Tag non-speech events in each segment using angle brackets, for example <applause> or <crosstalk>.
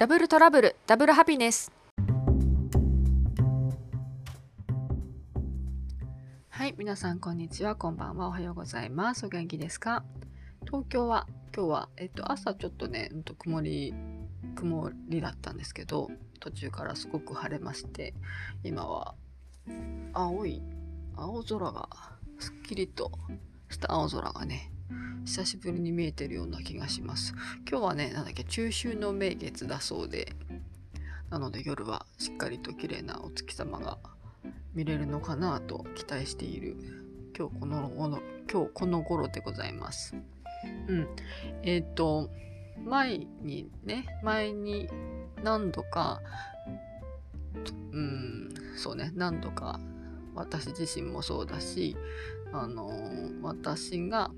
ダブルトラブルダブルハピネス。はい皆さんこんにちは。こんばんは。おはようございます。お元気ですか？東京は今日はえっと朝ちょっとねうん、と曇り曇りだったんですけど途中からすごく晴れまして今は青い青空がすっきりとした青空がね久しぶりに見えてるような気がします。今日はねなんだっけ中秋の名月だそうで。なので夜はしっかりと綺麗なお月様が見れるのかなと期待している。今日この頃今日この頃でございます。うん。えっ、ー、と前にね前に何度かうんそうね何度か私自身もそうだしあの私が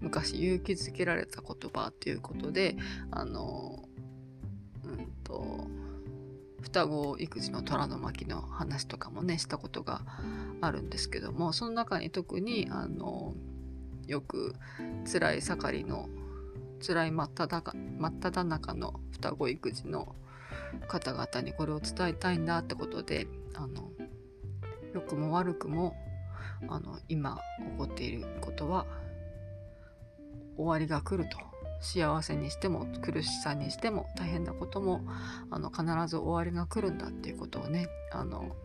昔勇気づけられた言葉っていうことであのうんと双子育児の虎の巻の話とかもねしたことがあるんですけどもその中に特にあのよく辛い盛りの辛い真っ只中真っ只中の双子育児の方々にこれを伝えたいんだってことであの良くも悪くもあの今起こっていることは終わりが来ると。幸せにしても苦しさにしても大変なこともあの必ず終わりが来るんだっていうことをねあの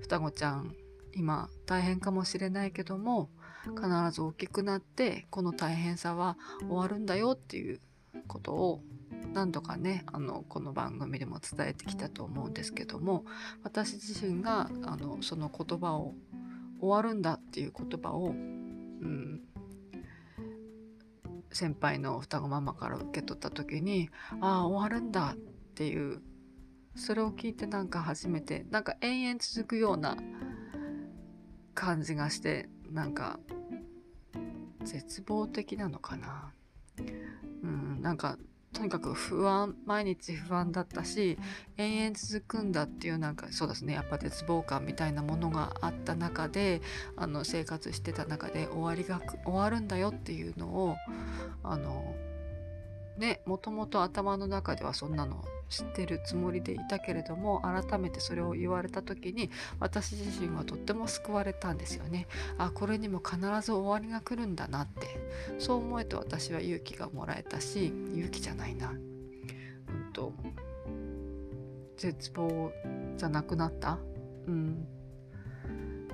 双子ちゃん今大変かもしれないけども必ず大きくなってこの大変さは終わるんだよっていうことを何度かねあのこの番組でも伝えてきたと思うんですけども私自身があのその言葉を終わるんだっていう言葉を、うん、先輩の双子ママから受け取った時にああ終わるんだっていうそれを聞いてなんか初めてなんか延々続くような感じがしてなんか絶望的なのかな。うん、なんかとにかく不安毎日不安だったし延々続くんだっていうなんかそうですねやっぱ絶望感みたいなものがあった中であの生活してた中で終わりが終わるんだよっていうのをあのねもともと頭の中ではそんなの知ってるつもりでいたけれども改めてそれを言われた時に私自身はとっても救われたんですよね。あこれにも必ず終わりが来るんだなってそう思えと私は勇気がもらえたし勇気じゃないな。うんと絶望じゃなくなった。うん、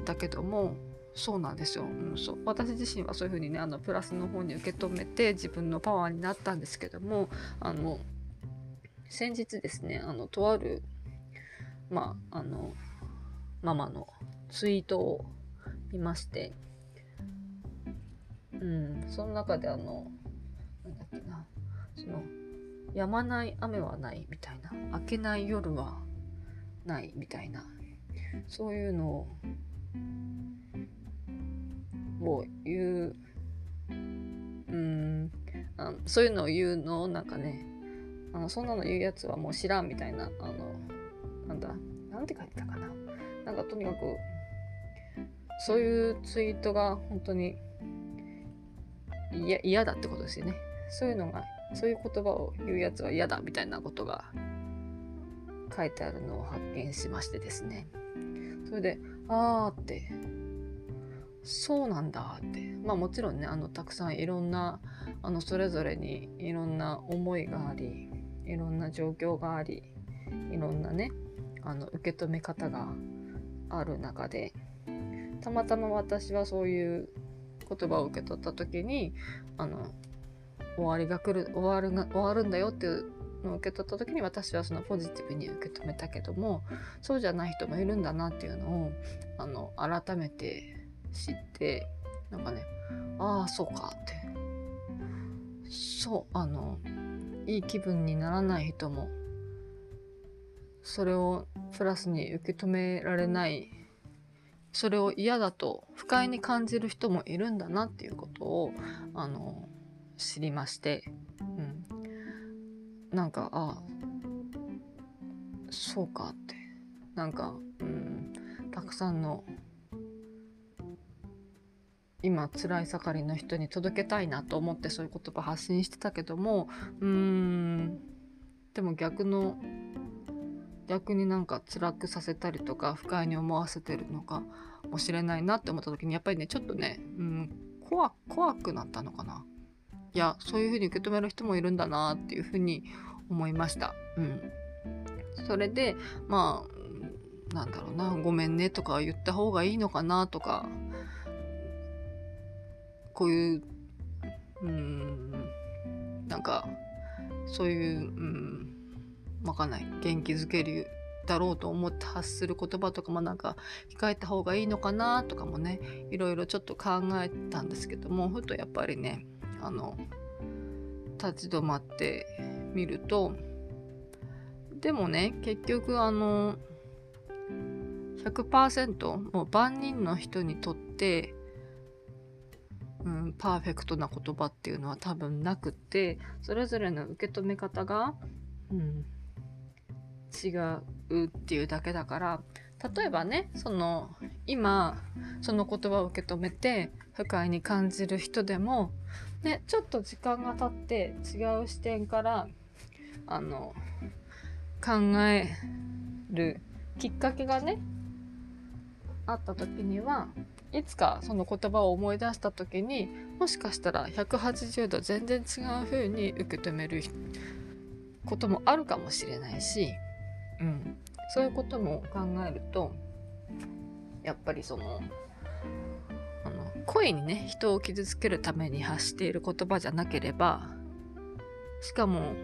だけどもそうなんですよ、うん、そう。私自身はそういうふうにねあのプラスの方に受け止めて自分のパワーになったんですけどもあの先日ですね、あの、とある、まあ、あの、ママのツイートを見まして、うん、その中であの、なんだっけな、その、止まない雨はないみたいな、明けない夜はないみたいな、そういうのを、を言う、うん、あのそういうのを言うのをなんかね、あのそんなの言うやつはもう知らんみたいなあのなんだなんて書いてたかな。なんかとにかくそういうツイートが本当に嫌だってことですよね。そういうのがそういう言葉を言うやつは嫌だみたいなことが書いてあるのを発見しましてですね。それであーってそうなんだって。まあもちろんねあのたくさんいろんなあのそれぞれにいろんな思いがありいろんな状況がありいろんなねあの受け止め方がある中でたまたま私はそういう言葉を受け取った時にあの終わりが来る終わるが終わるんだよっていうのを受け取った時に私はそのポジティブに受け止めたけどもそうじゃない人もいるんだなっていうのをあの改めて知ってなんかねああそうかって。そうあのいい気分にならない人もそれをプラスに受け止められないそれを嫌だと不快に感じる人もいるんだなっていうことをあの知りまして、うん、なんかあそうかって。なんか、うん、たくさんの今辛い盛りの人に届けたいなと思ってそういう言葉発信してたけどもうーんでも逆の逆になんか辛くさせたりとか不快に思わせてるのかもしれないなって思った時にやっぱりねちょっとね、うん、怖怖くなったのかないやそういう風に受け止める人もいるんだなっていう風に思いました。うん、それでまあなんだろうなごめんねとか言った方がいいのかなとかこういううんなんかそういううんわかんない。元気づけるだろうと思って発する言葉とかもなんか控えた方がいいのかなとかもねいろいろちょっと考えたんですけどもふとやっぱりねあの立ち止まってみるとでもね結局あの100%もう万人の人にとって、うん、パーフェクトな言葉っていうのは多分なくってそれぞれの受け止め方が、うん、違うっていうだけだから例えばねその今その言葉を受け止めて不快に感じる人でも、ね、ちょっと時間が経って違う視点からあの考えるきっかけがねあった時にはいつかその言葉を思い出した時にもしかしたら180度全然違う風に受け止めることもあるかもしれないしうん、そういうことも考えるとやっぱりそのあの声にね人を傷つけるために発している言葉じゃなければしかも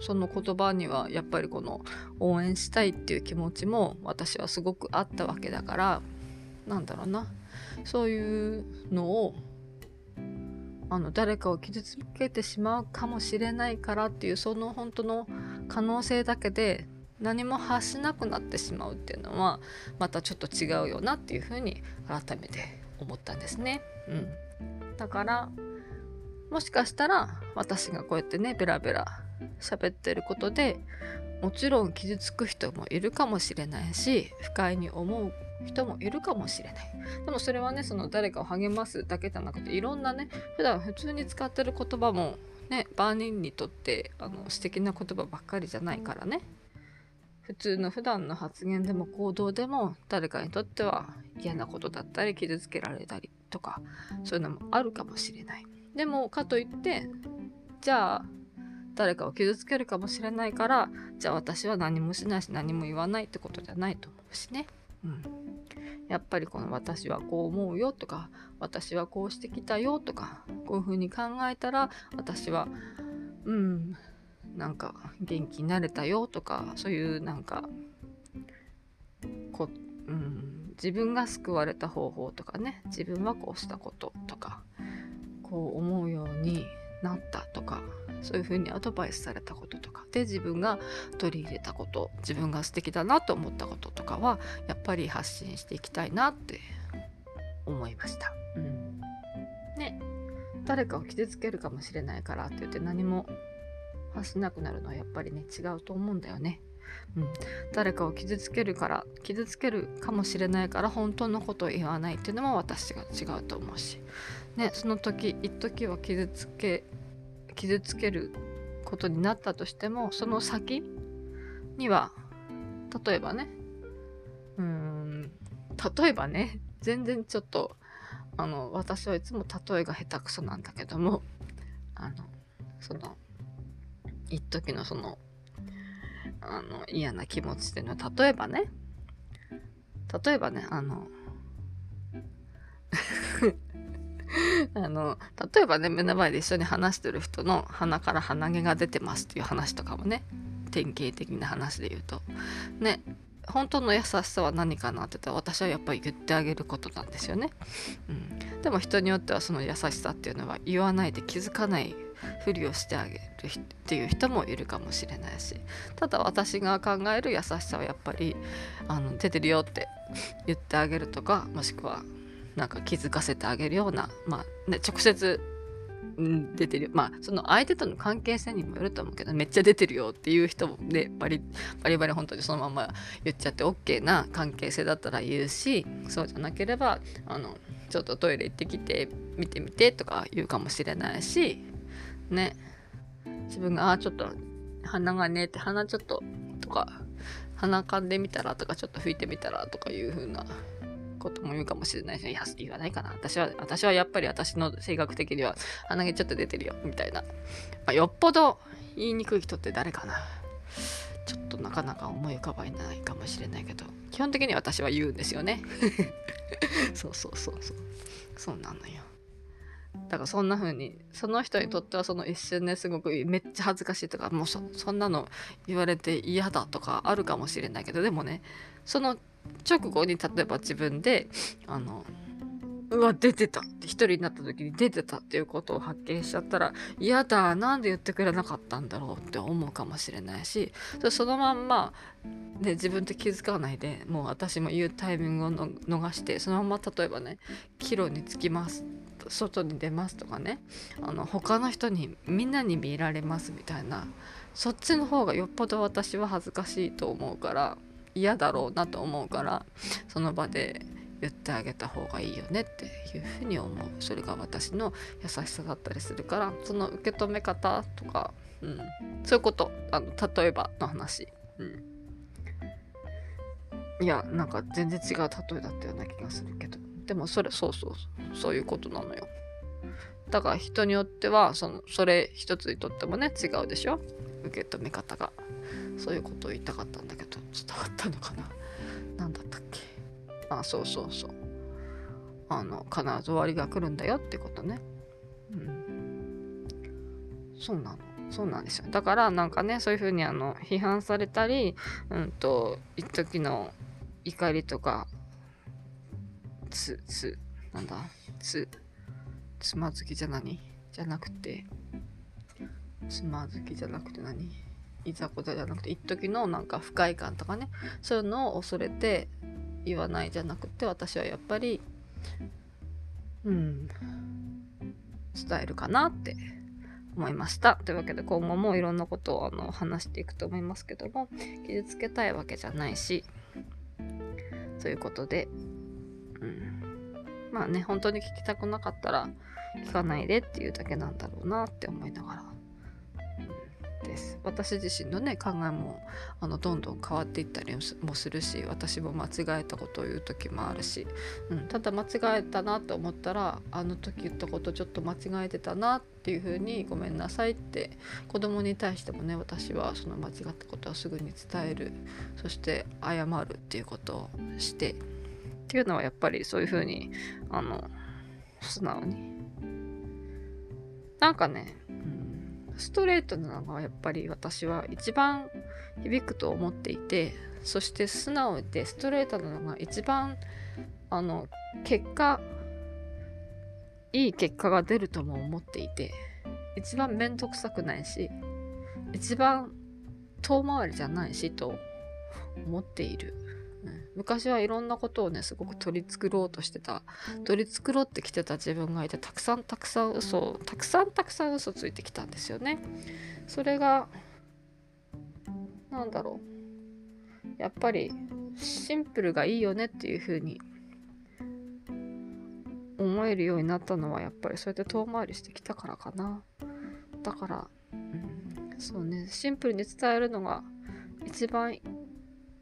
その言葉にはやっぱりこの応援したいっていう気持ちも私はすごくあったわけだからなんだろうなそういうのをあの誰かを傷つけてしまうかもしれないからっていうその本当の可能性だけで何も発しなくなってしまうっていうのはまたちょっと違うよなっていうふうに改めて思ったんですね。うん、だからもしかしたら私がこうやってねベラベラ喋ってることでもちろん傷つく人もいるかもしれないし不快に思う人もいるかもしれない。でもそれはねその誰かを励ますだけじゃなくていろんなね普段普通に使ってる言葉もね万人にとってあの素敵な言葉ばっかりじゃないからね。普通の普段の発言でも行動でも誰かにとっては嫌なことだったり傷つけられたりとかそういうのもあるかもしれない。でもかといってじゃあ誰かを傷つけるかもしれないからじゃあ私は何もしないし何も言わないってことじゃないと思うしね。うん。やっぱりこの私はこう思うよとか私はこうしてきたよとかこういうふうに考えたら私はうんなんか元気になれたよとかそういうなんかこ、うん、自分が救われた方法とかね自分はこうしたこととかこう思うようになったとかそういうふうにアドバイスされたこととかで自分が取り入れたこと自分が素敵だなと思ったこととかはやっぱり発信していきたいなって思いました。うん、ね。誰かを傷つけるかもしれないからって言って何も発しなくなるのはやっぱりね違うと思うんだよね。うん、誰かを傷つけるから傷つけるかもしれないから本当のことを言わないっていうのも私が違うと思うし、ね、その時一時は傷つけ傷つけることになったとしてもその先には例えばねうん例えばね全然ちょっとあの私はいつも例えが下手くそなんだけどもあのその一時のそのあの嫌な気持ちっていうのは例えばね例えばねあの <laughs> あの例えばね目の前で一緒に話してる人の鼻から鼻毛が出てますっていう話とかもね典型的な話で言うと。ね本当の優しさは何かなって言ったら私はやっぱり言ってあげることなんですよね、うん、でも人によってはその優しさっていうのは言わないで気づかないふりをしてあげるっていう人もいるかもしれないしただ私が考える優しさはやっぱりあの出てるよって言ってあげるとかもしくはなんか気づかせてあげるような、まあね、直接出てるまあその相手との関係性にもよると思うけどめっちゃ出てるよっていう人もねバリバリバリ本当にそのまま言っちゃって OK な関係性だったら言うしそうじゃなければあのちょっとトイレ行ってきて見てみてとか言うかもしれないしね。自分があちょっと鼻がねって鼻ちょっととか鼻かんでみたらとかちょっと吹いてみたらとかいう風なことも言うかもしれないし、いや、言わないかな。私は、私はやっぱり私の性格的には鼻毛ちょっと出てるよ、みたいな。まあ、よっぽど言いにくい人って誰かな。ちょっとなかなか思い浮かばないかもしれないけど、基本的に私は言うんですよね。<laughs> そうそうそうそう。そうなのよ。だからそんな風にその人にとってはその一瞬ですごくめっちゃ恥ずかしいとかもうそそんなの言われて嫌だとかあるかもしれないけどでもねその直後に例えば自分であのうわ出てたって一人になった時に出てたっていうことを発見しちゃったら嫌だなんで言ってくれなかったんだろうって思うかもしれないしそのまんま、ね、自分って気づかないでもう私も言うタイミングを逃してそのまま例えばね帰路につきます外に出ますとかねあの他の人にみんなに見られますみたいなそっちの方がよっぽど私は恥ずかしいと思うから嫌だろうなと思うからその場で言ってあげた方がいいよねっていうふうに思う。それが私の優しさだったりするからその受け止め方とか、うん、そういうこと。あの例えばの話、うん、いやなんか全然違う例えだったような気がするけど。でもそれそうそうそう。いうことなのよ。だから人によってはそのそれ一つにとってもね違うでしょ？受け止め方が。そういうことを言いたかったんだけど伝わったのかな？何だったっけ？あそうそうそう。あの必ず終わりが来るんだよってことね。うん。そうなの。そうなんですよ。だからなんかねそういうふうにあの批判されたりうんと一時の怒りとかつつなんだ？つつまずきじゃ何？じゃなくてつまずきじゃなくて何？いざこざじゃなくて一時のなんか不快感とかねそういうのを恐れて言わないじゃなくて私はやっぱりうん伝えるかなって思いました。というわけで今後もいろんなことをあの話していくと思いますけども傷つけたいわけじゃないしということで、うん、まあね本当に聞きたくなかったら聞かないでっていうだけなんだろうなって思いながらです。私自身のね考えもあのどんどん変わっていったりもするし私も間違えたことを言う時もあるし、うん、ただ間違えたなと思ったらあの時言ったことちょっと間違えてたなっていうふうにごめんなさいって子供に対してもね私はその間違ったことはすぐに伝える。そして謝るっていうことをして。っていうのはやっぱりそういうふうにあの素直に。なんかねうんストレートなのがやっぱり私は一番響くと思っていてそして素直でストレートなのが一番あの結果いい結果が出るとも思っていて一番面倒くさくないし一番遠回りじゃないしと思っている。昔はいろんなことをねすごく取り繕ろうとしてた。取り繕ってきてた自分がいてたくさんたくさん嘘をたくさんたくさん嘘ついてきたんですよね。それがなんだろう。やっぱりシンプルがいいよねっていう風に思えるようになったのはやっぱりそうやって遠回りしてきたからかな。だから、うん、そうね。シンプルに伝えるのが一番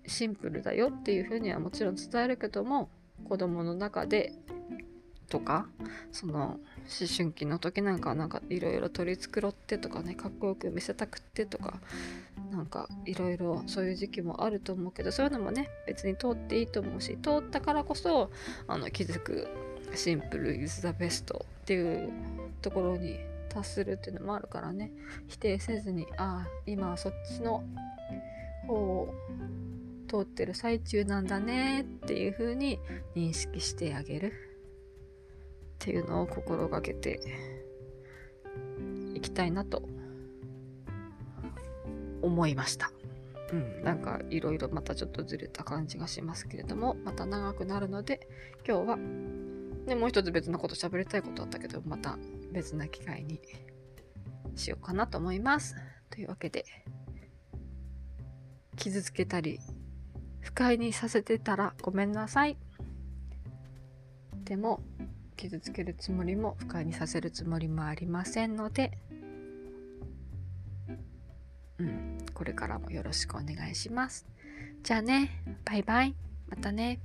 シンプルだよっていうふうにはもちろん伝えるけども子供の中でとかその思春期の時なんかなんかいろいろ取り繕ってとかねかっこよく見せたくってとかなんかいろいろそういう時期もあると思うけどそういうのもね別に通っていいと思うし通ったからこそあの気づくシンプル is the best っていうところに達するっていうのもあるからね。否定せずにああ今はそっちの方を通ってる最中なんだねっていう風に認識してあげるっていうのを心がけていきたいなと思いました。うん、なんかいろいろまたちょっとずれた感じがしますけれどもまた長くなるので今日は、ね、もう一つ別のこと喋りたいことあったけどまた別な機会にしようかなと思います。というわけで傷つけたり不快にさせてたらごめんなさい。でも、傷つけるつもりも不快にさせるつもりもありませんので、うん、これからもよろしくお願いします。じゃあね、バイバイ。またね。